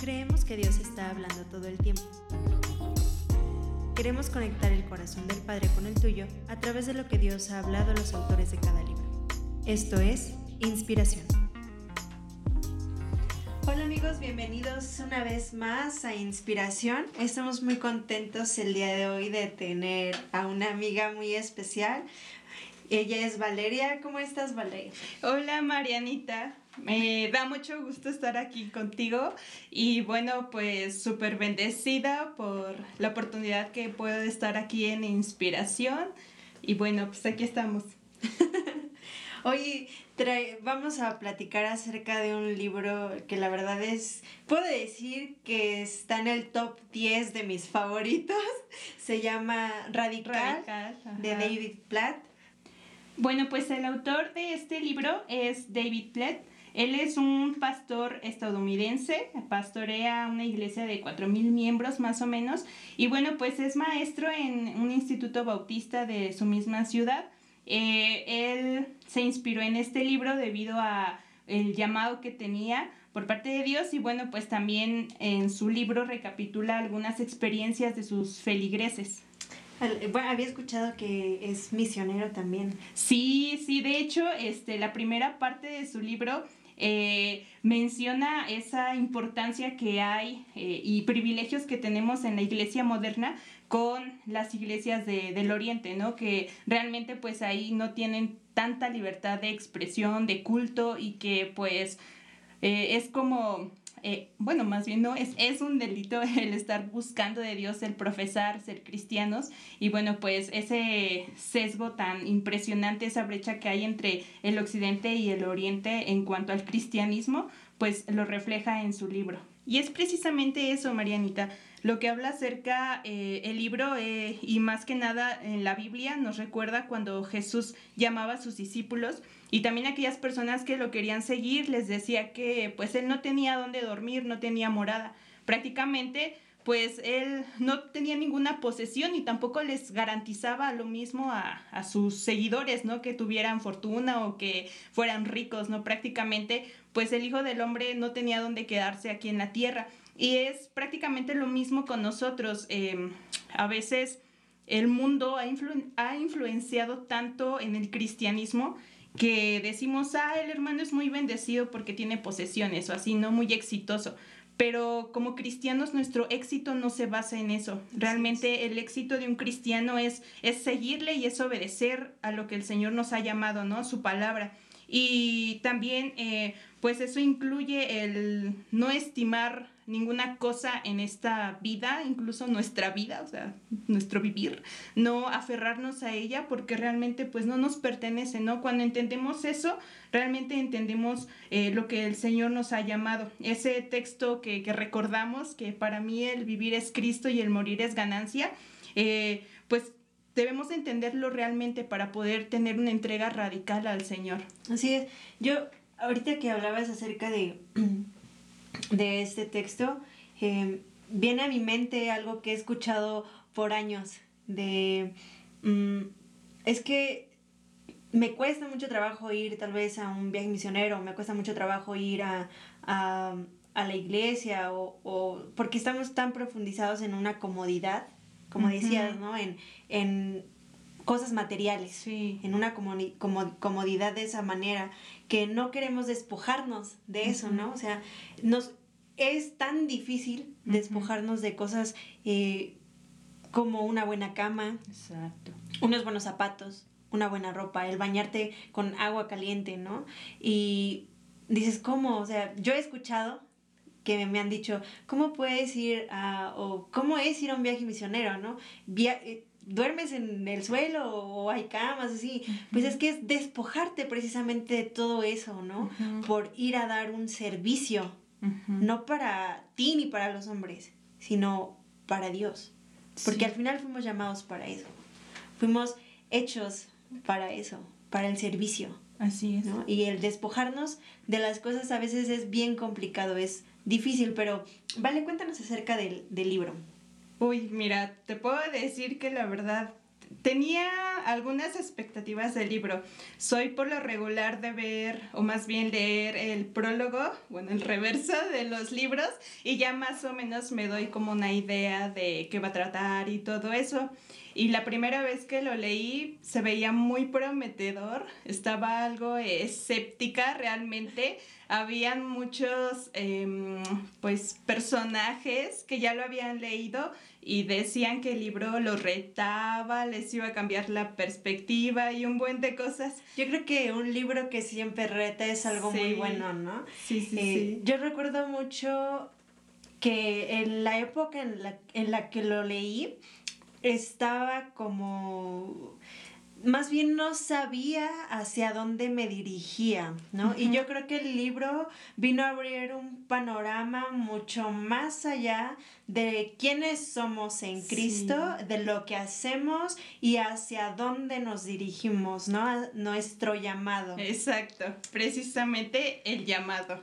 Creemos que Dios está hablando todo el tiempo. Queremos conectar el corazón del Padre con el tuyo a través de lo que Dios ha hablado a los autores de cada libro. Esto es Inspiración. Hola amigos, bienvenidos una vez más a Inspiración. Estamos muy contentos el día de hoy de tener a una amiga muy especial. Ella es Valeria. ¿Cómo estás, Valeria? Hola, Marianita. Me da mucho gusto estar aquí contigo y bueno, pues súper bendecida por la oportunidad que puedo estar aquí en Inspiración y bueno, pues aquí estamos. Hoy vamos a platicar acerca de un libro que la verdad es, puedo decir que está en el top 10 de mis favoritos. Se llama Radical, de David Platt. Bueno, pues el autor de este libro es David Platt. Él es un pastor estadounidense, pastorea una iglesia de 4.000 miembros más o menos, y bueno, pues es maestro en un instituto bautista de su misma ciudad. Eh, él se inspiró en este libro debido a el llamado que tenía por parte de Dios y bueno, pues también en su libro recapitula algunas experiencias de sus feligreses. Bueno, había escuchado que es misionero también. Sí, sí, de hecho, este, la primera parte de su libro eh, menciona esa importancia que hay eh, y privilegios que tenemos en la iglesia moderna con las iglesias de, del oriente, ¿no? Que realmente pues ahí no tienen tanta libertad de expresión, de culto y que pues eh, es como eh, bueno, más bien no, es, es un delito el estar buscando de Dios, el profesar, ser cristianos. Y bueno, pues ese sesgo tan impresionante, esa brecha que hay entre el occidente y el oriente en cuanto al cristianismo, pues lo refleja en su libro. Y es precisamente eso, Marianita, lo que habla acerca eh, el libro eh, y más que nada en la Biblia nos recuerda cuando Jesús llamaba a sus discípulos y también aquellas personas que lo querían seguir les decía que pues él no tenía dónde dormir, no tenía morada. Prácticamente pues él no tenía ninguna posesión y tampoco les garantizaba lo mismo a, a, sus seguidores, ¿no? Que tuvieran fortuna o que fueran ricos, ¿no? Prácticamente, pues el Hijo del Hombre no tenía dónde quedarse aquí en la tierra. Y es prácticamente lo mismo con nosotros. Em, a veces el mundo ha, ha influenciado tanto en el cristianismo que decimos, ah, el hermano es muy bendecido porque tiene posesiones o así, no muy exitoso. Pero como cristianos nuestro éxito no se basa en eso. Realmente el éxito de un cristiano es, es seguirle y es obedecer a lo que el Señor nos ha llamado, ¿no? Su palabra. Y también, eh, pues eso incluye el no estimar ninguna cosa en esta vida, incluso nuestra vida, o sea, nuestro vivir, no aferrarnos a ella porque realmente pues no nos pertenece, ¿no? Cuando entendemos eso, realmente entendemos eh, lo que el Señor nos ha llamado. Ese texto que, recordamos, que para mí el vivir es Cristo y el morir es ganancia, eh, pues debemos entenderlo realmente para poder tener una entrega radical al Señor. Así es. Yo, ahorita que hablabas acerca de de este texto, em, viene a mi mente algo que he escuchado por años, de... Mm, es que me cuesta mucho trabajo ir tal vez a un viaje misionero, me cuesta mucho trabajo ir a, la iglesia o, porque estamos tan profundizados en una comodidad, como decías, ¿no? En, cosas materiales, en una comodidad de esa manera, que no queremos despojarnos de eso, ¿no? O sea, nos, es tan difícil despojarnos de cosas eh, como una buena cama, unos buenos zapatos, una buena ropa, el bañarte con agua caliente, ¿no? Y dices, ¿cómo? O sea, yo he escuchado que me han dicho, ¿cómo puedes ir a, o cómo es ir a un viaje misionero, ¿no? Eh, duermes en el suelo o hay camas así, pues es que es despojarte precisamente de todo eso, ¿no? Por ir a dar un servicio, no para ti ni para los hombres, sino para Dios, porque al final fuimos llamados para eso, fuimos hechos para eso, para el servicio. Así es. Y el despojarnos de las cosas a veces es bien complicado, es difícil, pero vale, cuéntanos acerca del, del libro. Uy, mira, te puedo decir que la verdad tenía algunas expectativas del libro. Soy por lo regular de ver, o más bien leer el prólogo, bueno, el reverso de los libros, y ya más o menos me doy como una idea de qué va a tratar y todo eso. Y la primera vez que lo leí se veía muy prometedor, estaba algo escéptica realmente. Habían muchos em, pues personajes que ya lo habían leído y decían que el libro los retaba, les iba a cambiar la perspectiva y un buen de cosas. Yo creo que un libro que siempre reta es algo muy bueno, ¿no? Sí, sí, Eh, sí. Yo recuerdo mucho que en la época en la, en la que lo leí estaba como más bien no sabía hacia dónde me dirigía, ¿no? Y yo creo que el libro vino a abrir un panorama mucho más allá de quiénes somos en Sí. Cristo, de lo que hacemos y hacia dónde nos dirigimos, ¿no? A nuestro llamado. Exacto, precisamente el llamado.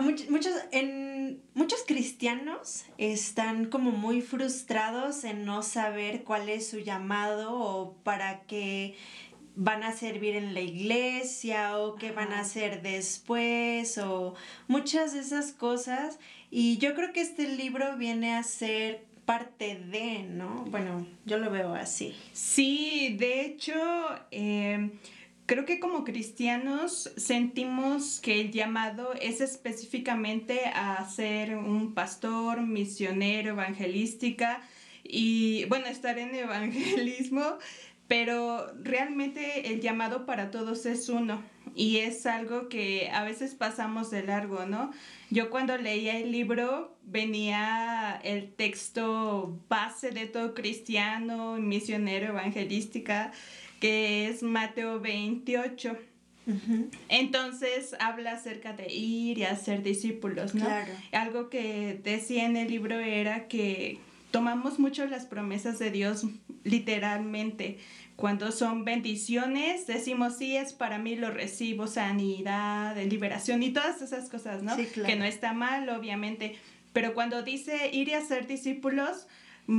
Much- muchos, en, muchos cristianos están como muy frustrados en no saber cuál es su llamado o para qué van a servir en la iglesia o qué van a hacer después o muchas de esas cosas. Y yo creo que este libro viene a ser parte de, ¿no? Bueno, yo lo veo así. Sí, de hecho, eh, creo que como cristianos sentimos que el llamado es específicamente a ser un pastor, misionero, evangelística y, bueno, estar en evangelismo, pero realmente el llamado para todos es uno y es algo que a veces pasamos de largo, ¿no? Yo cuando leía el libro venía el texto base de todo cristiano, misionero, evangelística, que es Mateo 28. Entonces habla acerca de ir y hacer discípulos, ¿no? Claro. Algo que decía en el libro era que tomamos mucho las promesas de Dios literalmente. Cuando son bendiciones, decimos, sí, es para mí, lo recibo, sanidad, liberación y todas esas cosas, ¿no? Sí, claro. Que no está mal, obviamente. Pero cuando dice ir y hacer discípulos,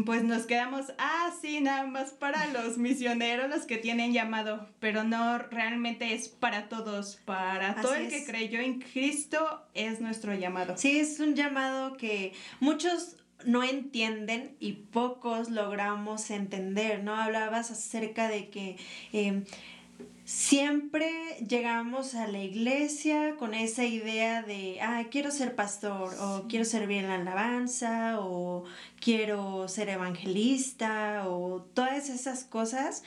pues nos quedamos, ah, sí, nada más para los misioneros, los que tienen llamado, pero no realmente es para todos, para todo Así el que creyó en Cristo es nuestro llamado. Sí, es un llamado que muchos no entienden y pocos logramos entender, ¿no? Hablabas acerca de que eh, siempre llegamos a la iglesia con esa idea de, ah, quiero ser pastor, o quiero servir en la alabanza, o quiero ser evangelista, o todas esas cosas,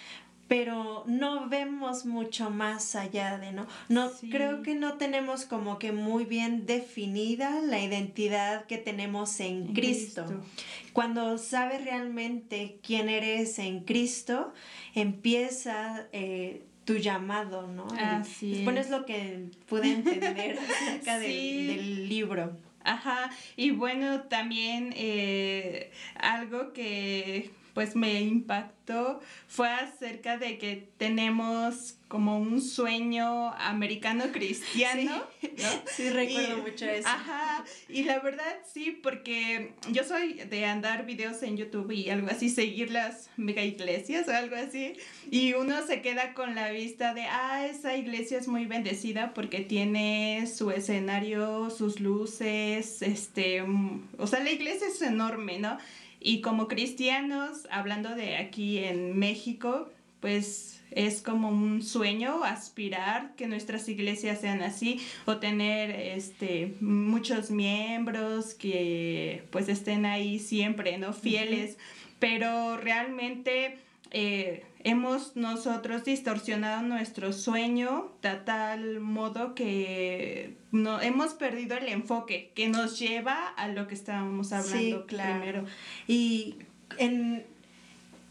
pero no vemos mucho más allá de, ¿no? No, Sí. creo que no tenemos como que muy bien definida la identidad que tenemos en, En Cristo. Cristo. Cuando sabes realmente quién eres en Cristo, empieza eh, tu llamado, ¿no? Así es. es lo que pude entender acerca del libro. Ajá, y bueno, también eh, algo que pues me impactó fue acerca de que tenemos como un sueño americano cristiano, ¿no? Sí, recuerdo Y- mucho eso. Ajá, y la verdad sí, porque yo soy de andar videos en YouTube y algo así, seguir las mega iglesias o algo así, y uno se queda con la vista de, ah, esa iglesia es muy bendecida porque tiene su escenario, sus luces, este, mm, o sea, la iglesia es enorme, ¿no? Y como cristianos, hablando de aquí en México, pues es como un sueño aspirar que nuestras iglesias sean así o tener este muchos miembros que pues estén ahí siempre, ¿no? Fieles, pero realmente eh, hemos nosotros distorsionado nuestro sueño de tal modo que no hemos perdido el enfoque que nos lleva a lo que estábamos hablando Sí, claro. primero. Y en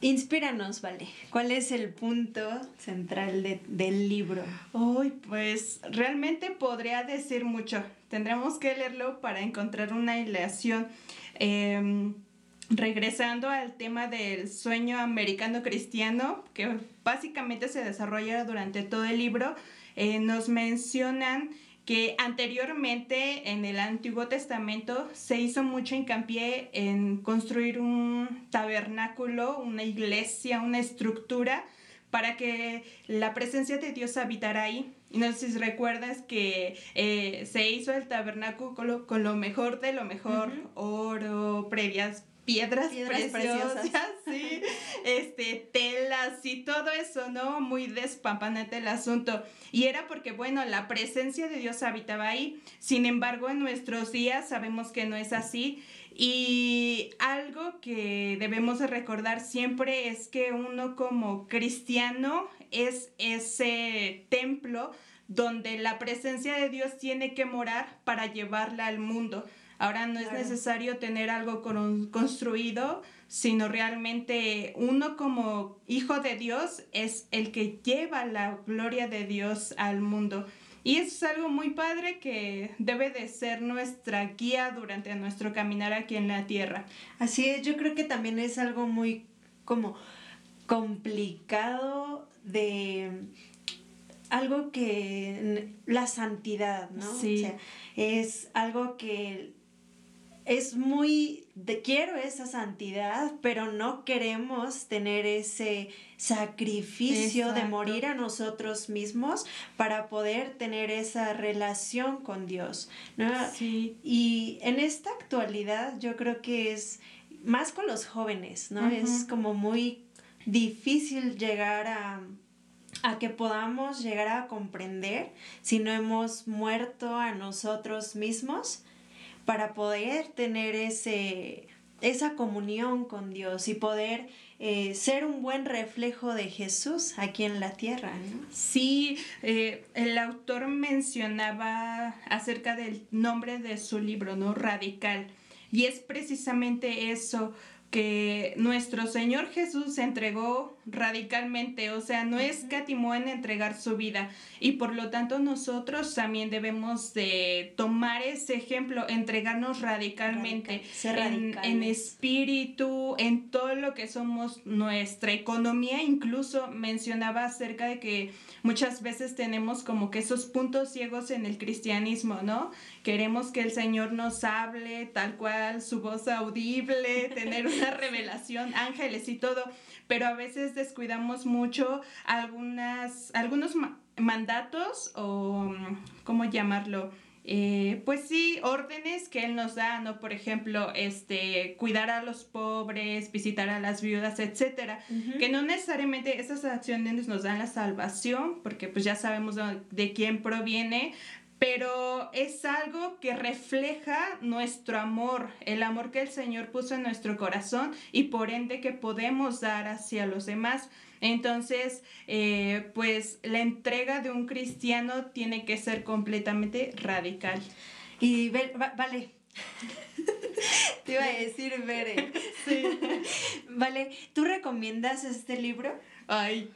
inspíranos, vale. ¿Cuál es el punto central de- del libro? Uy, pues realmente podría decir mucho. Tendremos que leerlo para encontrar una ilación. Em, regresando al tema del sueño americano cristiano, que básicamente se desarrolla durante todo el libro, eh, nos mencionan que anteriormente en el Antiguo Testamento se hizo mucho hincapié en construir un tabernáculo, una iglesia, una estructura para que la presencia de Dios habitara ahí. Y no sé si recuerdas que eh, se hizo el tabernáculo con lo mejor de lo mejor, oro, previas piedras, preciosas, sí, este, telas y todo eso, ¿no? Muy despampanante el asunto. Y era porque, bueno, la presencia de Dios habitaba ahí. Sin embargo, en nuestros días sabemos que no es así. Y algo que debemos recordar siempre es que uno como cristiano es ese templo donde la presencia de Dios tiene que morar para llevarla al mundo. Ahora no es necesario tener algo construido, sino realmente uno como hijo de Dios es el que lleva la gloria de Dios al mundo. Y eso es algo muy padre que debe de ser nuestra guía durante nuestro caminar aquí en la tierra. Así es, yo creo que también es algo muy como complicado de algo que la santidad, ¿no? Sí. O sea, es algo que es muy de quiero esa santidad, pero no queremos tener ese sacrificio de morir a nosotros mismos para poder tener esa relación con Dios. ¿no? Sí. Y en esta actualidad yo creo que es más con los jóvenes, ¿no? Es como muy difícil llegar a, a que podamos llegar a comprender si no hemos muerto a nosotros mismos para poder tener ese, esa comunión con Dios y poder eh, ser un buen reflejo de Jesús aquí en la tierra. ¿no? Sí, eh, el autor mencionaba acerca del nombre de su libro, ¿no? Radical. Y es precisamente eso, que nuestro Señor Jesús se entregó radicalmente, o sea, no escatimó en entregar su vida y por lo tanto nosotros también debemos de tomar ese ejemplo, entregarnos radicalmente en, espíritu, en todo lo que somos nuestra economía, incluso mencionaba acerca de que muchas veces tenemos como que esos puntos ciegos en el cristianismo, ¿no? Queremos que el Señor nos hable tal cual, su voz audible, tener una revelación, ángeles y todo, pero a veces descuidamos mucho algunas, algunos mandatos o, ¿cómo llamarlo? Eh, pues sí, órdenes que él nos da, ¿no? Por ejemplo, este, cuidar a los pobres, visitar a las viudas, etcétera. Que no necesariamente esas acciones nos dan la salvación, porque pues ya sabemos de quién proviene, pero es algo que refleja nuestro amor, el amor que el Señor puso en nuestro corazón y por ende que podemos dar hacia los demás. Entonces, eh, pues la entrega de un cristiano tiene que ser completamente radical. Y vale. Te iba a decir, Bere. Sí. Vale, ¿tú recomiendas este libro? Ay,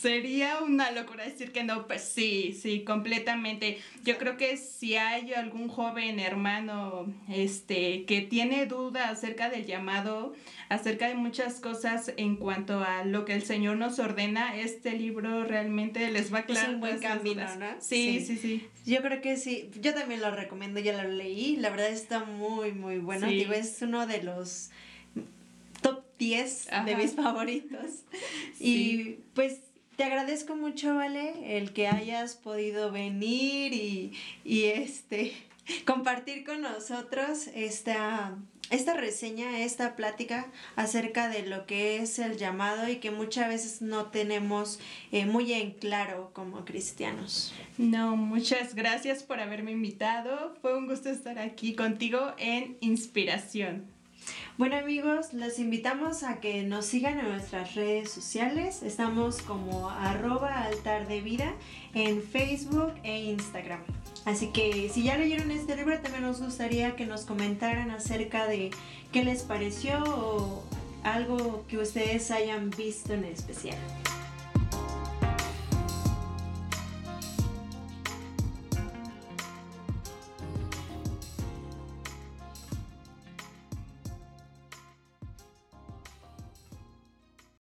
Sería una locura decir que no, pues sí, sí, completamente. Yo creo que si hay algún joven hermano este que tiene duda acerca del llamado, acerca de muchas cosas en cuanto a lo que el Señor nos ordena, este libro realmente les va a aclarar un buen camino, ¿no? Sí, sí, sí, Yo creo que sí. Yo también lo recomiendo, ya lo leí. La verdad está muy, muy bueno. Digo, es uno de los top 10 de mis favoritos. Y pues te agradezco mucho, Vale, el que hayas podido venir y, este compartir con nosotros esta, esta reseña, esta plática acerca de lo que es el llamado y que muchas veces no tenemos eh, muy en claro como cristianos. No, muchas gracias por haberme invitado. Fue un gusto estar aquí contigo en Inspiración. Bueno amigos, los invitamos a que nos sigan en nuestras redes sociales. Estamos como arroba altar de vida en Facebook e Instagram. Así que si ya leyeron este libro, también nos gustaría que nos comentaran acerca de qué les pareció o algo que ustedes hayan visto en especial.